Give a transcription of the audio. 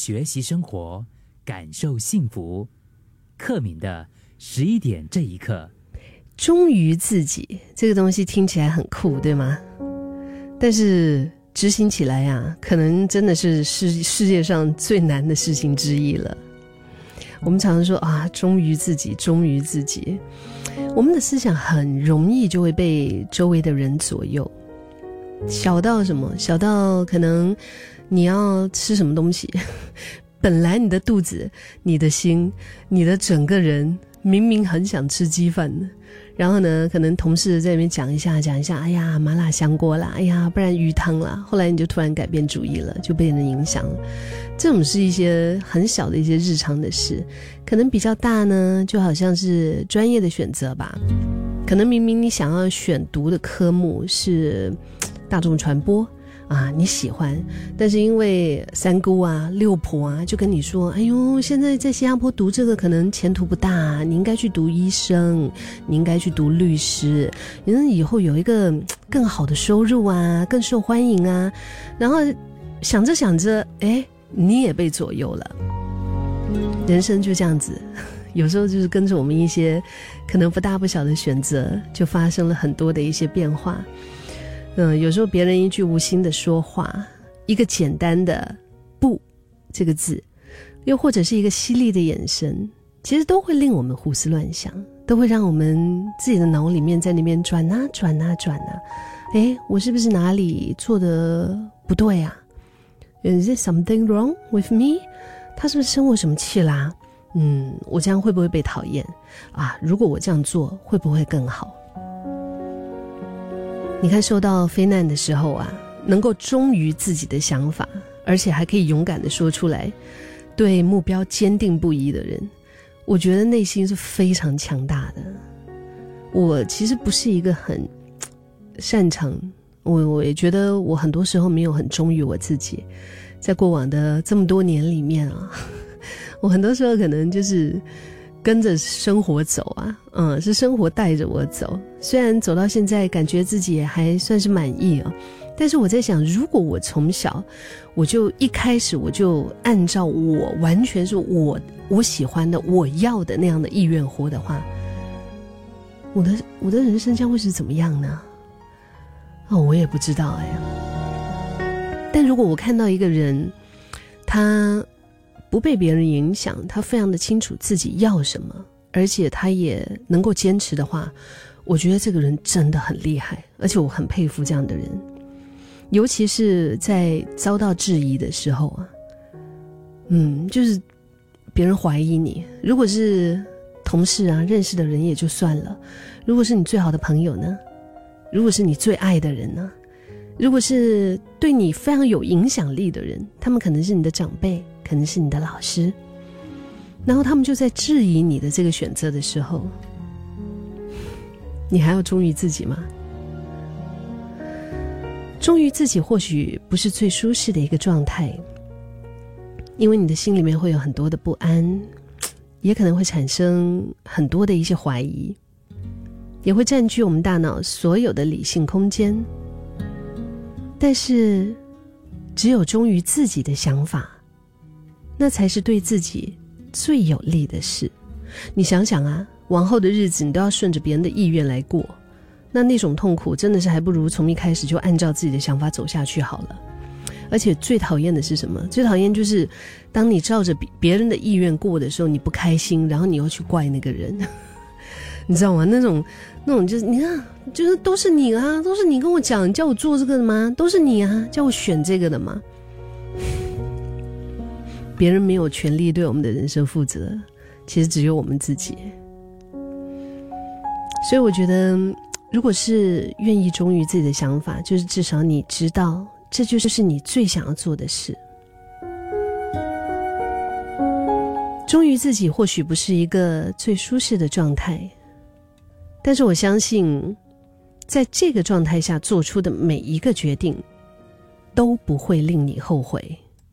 学习生活，感受幸福。克敏的十一点这一刻，忠于自己这个东西听起来很酷，对吗？但是执行起来呀，可能真的是世世界上最难的事情之一了。我们常常说啊，忠于自己，忠于自己。我们的思想很容易就会被周围的人左右。小到什么？小到可能你要吃什么东西，本来你的肚子、你的心、你的整个人明明很想吃鸡饭的，然后呢，可能同事在那边讲一下讲一下，哎呀，麻辣香锅啦，哎呀，不然鱼汤啦，后来你就突然改变主意了，就被人影响了。这种是一些很小的一些日常的事，可能比较大呢，就好像是专业的选择吧。可能明明你想要选读的科目是。大众传播啊，你喜欢，但是因为三姑啊、六婆啊，就跟你说：“哎呦，现在在新加坡读这个可能前途不大，你应该去读医生，你应该去读律师，你以后有一个更好的收入啊，更受欢迎啊。”然后想着想着，哎，你也被左右了。人生就这样子，有时候就是跟着我们一些可能不大不小的选择，就发生了很多的一些变化。嗯，有时候别人一句无心的说话，一个简单的“不”这个字，又或者是一个犀利的眼神，其实都会令我们胡思乱想，都会让我们自己的脑里面在那边转啊转啊转啊。哎，我是不是哪里做的不对啊？Is there something wrong with me？他是不是生我什么气啦？嗯，我这样会不会被讨厌啊？如果我这样做，会不会更好？你看，受到非难的时候啊，能够忠于自己的想法，而且还可以勇敢的说出来，对目标坚定不移的人，我觉得内心是非常强大的。我其实不是一个很擅长，我我也觉得我很多时候没有很忠于我自己，在过往的这么多年里面啊，我很多时候可能就是。跟着生活走啊，嗯，是生活带着我走。虽然走到现在，感觉自己也还算是满意啊，但是我在想，如果我从小我就一开始我就按照我完全是我我喜欢的、我要的那样的意愿活的话，我的我的人生将会是怎么样呢？哦，我也不知道哎。但如果我看到一个人，他。不被别人影响，他非常的清楚自己要什么，而且他也能够坚持的话，我觉得这个人真的很厉害，而且我很佩服这样的人。尤其是在遭到质疑的时候啊，嗯，就是别人怀疑你，如果是同事啊、认识的人也就算了，如果是你最好的朋友呢？如果是你最爱的人呢？如果是对你非常有影响力的人，他们可能是你的长辈。可能是你的老师，然后他们就在质疑你的这个选择的时候，你还要忠于自己吗？忠于自己或许不是最舒适的一个状态，因为你的心里面会有很多的不安，也可能会产生很多的一些怀疑，也会占据我们大脑所有的理性空间。但是，只有忠于自己的想法。那才是对自己最有利的事。你想想啊，往后的日子你都要顺着别人的意愿来过，那那种痛苦真的是还不如从一开始就按照自己的想法走下去好了。而且最讨厌的是什么？最讨厌就是当你照着别别人的意愿过的时候，你不开心，然后你又去怪那个人，你知道吗？那种那种就是你看，就是都是你啊，都是你跟我讲叫我做这个的吗？都是你啊，叫我选这个的吗？别人没有权利对我们的人生负责，其实只有我们自己。所以我觉得，如果是愿意忠于自己的想法，就是至少你知道，这就是你最想要做的事。忠于自己或许不是一个最舒适的状态，但是我相信，在这个状态下做出的每一个决定，都不会令你后悔。